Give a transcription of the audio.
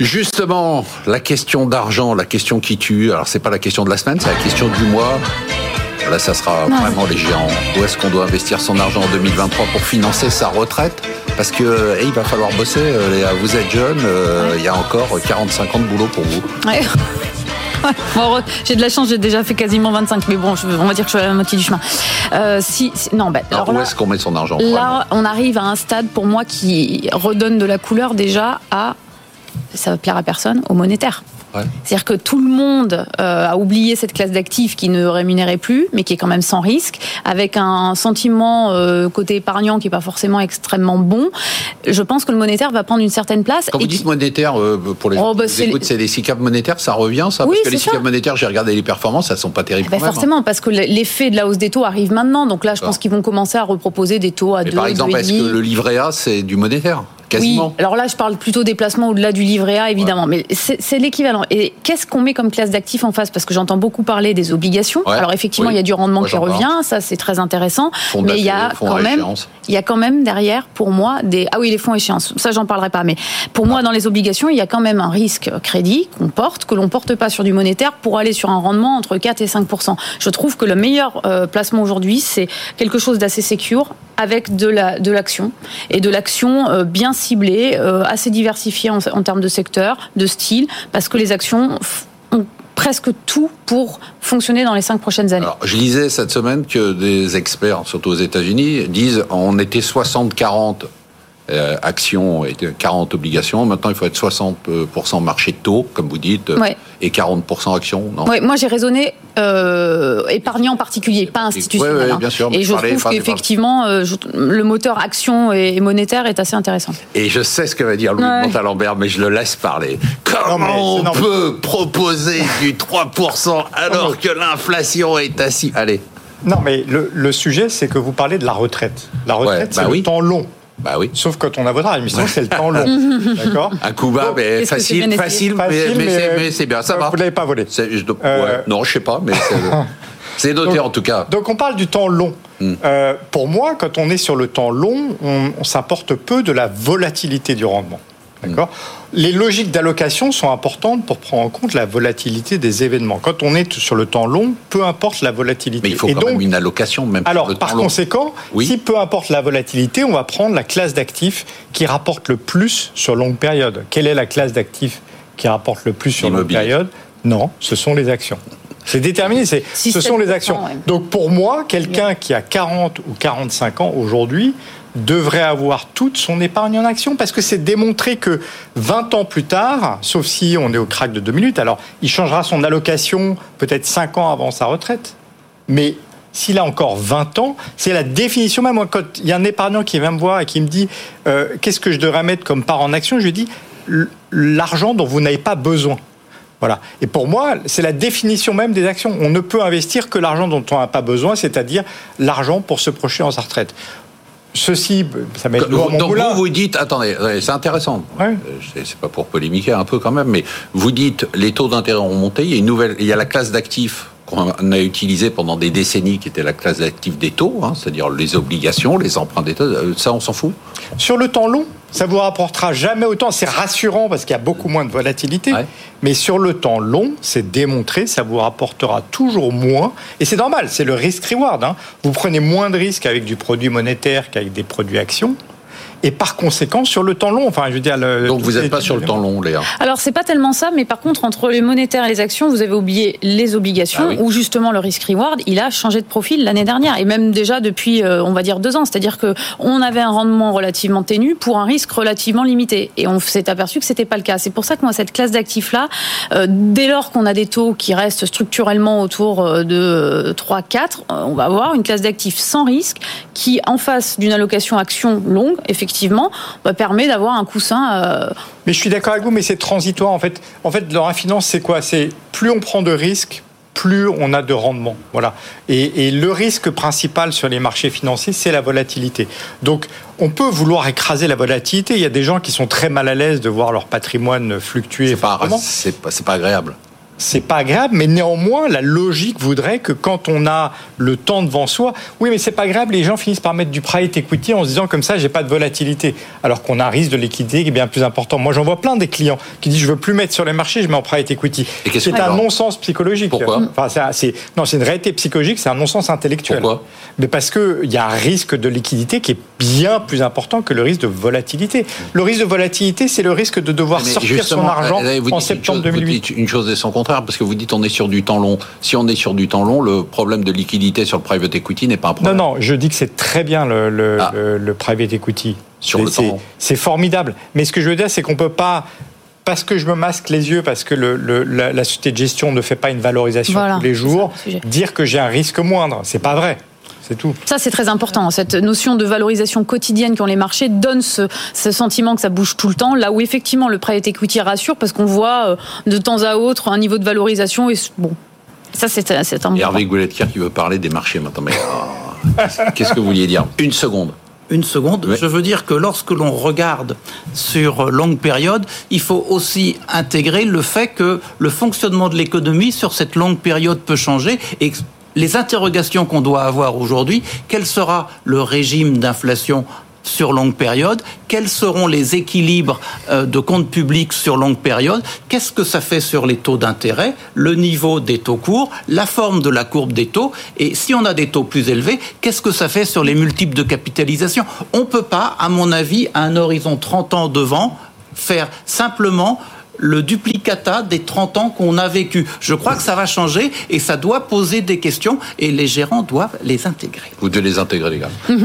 Justement, la question d'argent, la question qui tue. Alors c'est pas la question de la semaine, c'est la question du mois. Là, ça sera vraiment les géants. Où est-ce qu'on doit investir son argent en 2023 pour financer sa retraite? Parce que eh, il va falloir bosser. euh, Léa. Vous êtes jeune, euh, il y a encore 45 ans de boulot pour vous. Ouais. Bon, j'ai de la chance, j'ai déjà fait quasiment 25, mais bon, je- on va dire que je suis à la moitié du chemin. Euh, si, si- non, bah, Alors, alors où est-ce qu'on met son argent là, on arrive à un stade pour moi qui redonne de la couleur déjà à, ça va plaire à personne, au monétaire. Ouais. C'est-à-dire que tout le monde euh, a oublié cette classe d'actifs qui ne rémunérait plus, mais qui est quand même sans risque, avec un sentiment euh, côté épargnant qui n'est pas forcément extrêmement bon. Je pense que le monétaire va prendre une certaine place. Quand et vous qui- dites monétaire, euh, pour les Oh, bah, gens qui c'est c'est des SICAV monétaires, ça revient ça? Oui, Parce que les. SICAV monétaires, j'ai regardé les performances, elles sont pas terribles Ben quand même. hein. forcément, parce que l'effet de la hausse des taux arrive maintenant. Donc là, je pense qu'ils vont commencer à reproposer des taux à Mais 2, par exemple, est-ce que le livret A, c'est du monétaire? Quasiment Oui, alors là, je parle plutôt des placements au-delà du livret A, évidemment. Mais c'est l'équivalent. Et qu'est-ce qu'on met comme classe d'actifs en face? Parce que j'entends beaucoup parler des obligations. Ouais, alors effectivement, oui. il y a du rendement qui parle. revient. Ça, c'est très intéressant. Fonds mais il y a quand même, échéance. il y a quand même derrière, pour moi, des ah oui, les fonds échéances. Ça, j'en parlerai pas. Mais pour moi, dans les obligations, il y a quand même un risque crédit qu'on porte, que l'on porte pas sur du monétaire, pour aller sur un rendement entre 4 et 5 Je trouve que le meilleur euh, placement aujourd'hui, c'est quelque chose d'assez secure avec de la de l'action et de l'action euh, bien ciblée, euh, assez diversifiée en, termes de secteur, de style, parce que les actions ont presque tout pour fonctionner dans les cinq prochaines années. Je lisais cette semaine que des experts, surtout aux États-Unis, disent on était 60-40 euh, actions et 40 obligations. Maintenant, il faut être 60% marché de taux, comme vous dites, Ouais. et 40% actions. Non? Ouais, moi j'ai raisonné euh, épargnant en particulier, pas institutionnel. Ouais, ouais, hein. bien sûr, mais et je trouve qu'effectivement, euh, le moteur action et, monétaire est assez intéressant. Et je sais ce que va dire Louis Ouais. Montalembert, mais je le laisse parler. Comment on peut proposer du 3% alors que l'inflation est assise Allez, Non, mais le, le sujet, c'est que vous parlez de la retraite. La retraite, Ouais, c'est bah le oui. temps long. Bah oui. Sauf quand on a votre émission, c'est le temps long. D'accord Un coup bas, mais Qu'est-ce que c'est facile, bien facile, mais, Facile, mais mais, c'est- euh, mais c'est bien, ça va. Vous l'avez pas volé. C'est- je Euh, ouais. Non, je sais pas, mais c'est- c'est noté Donc- en tout cas. Donc on parle du temps long. Hmm. Euh, pour moi, quand on est sur le temps long, on, on s'importe peu de la volatilité du rendement. D'accord Les logiques d'allocation sont importantes pour prendre en compte la volatilité des événements. Quand on est sur le temps long, peu importe la volatilité. Mais il faut Et quand donc, même une allocation, même alors, le par temps long. conséquent, Oui. si peu importe la volatilité, on va prendre la classe d'actifs qui rapporte le plus sur longue période. Quelle est la classe d'actifs qui rapporte le plus sur longue période? Non, ce sont les actions. C'est déterminé, c'est, Si ce sont les le actions. ouais. Donc pour moi, quelqu'un qui a 40 ou 45 ans aujourd'hui devrait avoir toute son épargne en actions parce que c'est démontré que 20 ans plus tard, sauf si on est au crack de deux minutes, alors il changera son allocation peut-être 5 ans avant sa retraite. Mais s'il a encore 20 ans, c'est la définition même. Moi, quand il y a un épargnant qui vient me voir et qui me dit euh, qu'est-ce que je devrais mettre comme part en action, je lui dis l'argent dont vous n'avez pas besoin. Voilà. Et pour moi, c'est la définition même des actions. On ne peut investir que l'argent dont on n'a pas besoin, c'est-à-dire l'argent pour se projeter en sa retraite. Ceci, ça met mon Donc vous, vous dites, attendez, c'est intéressant. Ouais. Euh, C'est pas pour polémiquer un peu quand même, mais vous dites les taux d'intérêt ont monté. Il y a une nouvelle, il y a la classe d'actifs qu'on a utilisée pendant des décennies, qui était la classe d'actifs des taux, hein, c'est-à-dire les obligations, les emprunts d'État. Euh, Ça, on s'en fout? Sur le temps long, ça vous rapportera jamais autant. C'est rassurant parce qu'il y a beaucoup moins de volatilité. Ouais. Mais sur le temps long, c'est démontré, ça vous rapportera toujours moins. Et c'est normal, c'est le risk-reward. hein. Vous prenez moins de risques avec du produit monétaire qu'avec des produits actions. Et par conséquent, sur le temps long, enfin, je veux dire. le- Donc vous n'êtes pas sur le temps long, Léa. Alors c'est pas tellement ça, mais par contre entre les monétaires et les actions, vous avez oublié les obligations Ah oui. où justement le risk reward il a changé de profil l'année dernière et même déjà depuis euh, on va dire deux ans. C'est-à-dire que on avait un rendement relativement ténu pour un risque relativement limité et on s'est aperçu que c'était pas le cas. C'est pour ça que moi cette classe d'actifs là, euh, dès lors qu'on a des taux qui restent structurellement autour euh, de 3-4, euh, on va avoir une classe d'actifs sans risque qui en face d'une allocation action longue effectivement bah, permet d'avoir un coussin. euh, Mais je suis d'accord avec vous, mais c'est transitoire en fait. En fait, dans la finance, c'est quoi? C'est plus on prend de risques, plus on a de rendement. Voilà. Et, et le risque principal sur les marchés financiers, c'est la volatilité. Donc, on peut vouloir écraser la volatilité. Il y a des gens qui sont très mal à l'aise de voir leur patrimoine fluctuer. C'est pas, pas, c'est pas agréable. C'est pas agréable, mais néanmoins, la logique voudrait que quand on a le temps devant soi, oui, mais c'est pas grave, les gens finissent par mettre du private equity en se disant comme ça, j'ai pas de volatilité, alors qu'on a un risque de liquidité qui est bien plus important. Moi, j'en vois plein des clients qui disent je veux plus mettre sur les marchés, je mets en private equity. C'est un non-sens psychologique. Pourquoi? Enfin, c'est non, c'est une réalité psychologique, c'est un non-sens intellectuel. Pourquoi? Mais parce que il y a un risque de liquidité qui est bien plus important que le risque de volatilité. Le risque de volatilité, c'est le risque de devoir sortir son argent en septembre 2008. Une chose est son contraire parce que vous dites on est sur du temps long. Si on est sur du temps long, le problème de liquidité sur le private equity n'est pas un problème. Non, non, je dis que c'est très bien le, le, ah. private equity. Sur le temps C'est formidable. Mais ce que je veux dire, c'est qu'on peut pas parce que je me masque les yeux, parce que le, la, la, société de gestion ne fait pas une valorisation tous les jours, dire que j'ai un risque moindre. C'est pas vrai. C'est tout. Ça, c'est très important. Cette notion de valorisation quotidienne qu'ont les marchés donne ce, sentiment que ça bouge tout le temps. Là où effectivement le private equity rassure parce qu'on voit euh, de temps à autre un niveau de valorisation et bon. Ça, c'est un. Et Hervé Goulettier qui veut parler des marchés maintenant. Mais ah, qu'est-ce que vous vouliez dire? Une seconde une seconde. Je veux dire que lorsque l'on regarde sur longue période, il faut aussi intégrer le fait que le fonctionnement de l'économie sur cette longue période peut changer et les interrogations qu'on doit avoir aujourd'hui, quel sera le régime d'inflation sur longue période, quels seront les équilibres euh, de comptes publics sur longue période, qu'est-ce que ça fait sur les taux d'intérêt, le niveau des taux courts, la forme de la courbe des taux, et si on a des taux plus élevés, qu'est-ce que ça fait sur les multiples de capitalisation? On ne peut pas, à mon avis, à un horizon 30 ans devant, faire simplement le duplicata des 30 ans qu'on a vécu. Je crois que ça va changer et ça doit poser des questions et les gérants doivent les intégrer. Vous devez les intégrer, les gars.